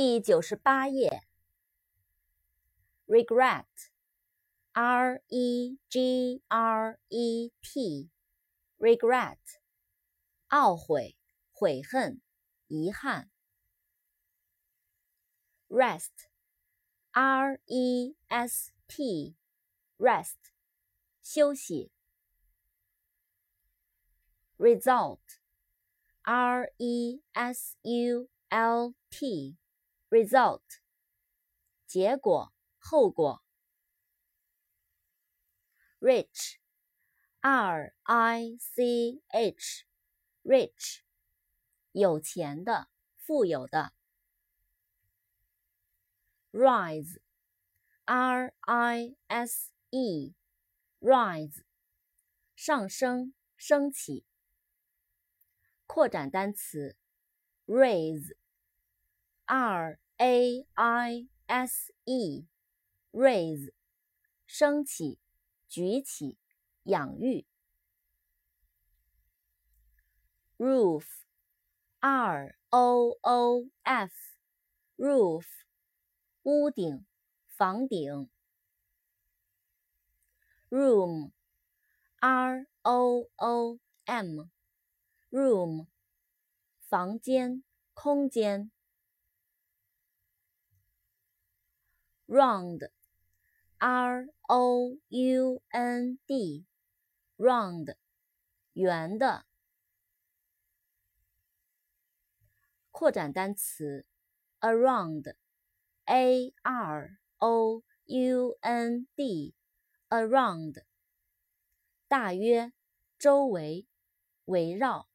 第九十八页。regret，r e g r e t，regret，懊悔、悔恨、遗憾。rest，r e s t，rest，休息。result，r e s u l t result，结果。后果。rich，r i c h，rich，有钱的，富有的。rise，r i s e，rise，上升，升起。扩展单词，raise，r a i s e。raise，升起，举起，养育。roof，r o o f，roof，屋顶，房顶。room，r o o m，room，房间，空间。round。R O U N D，round，圆的。扩展单词，around，A R O U N D，around，大约，周围，围绕。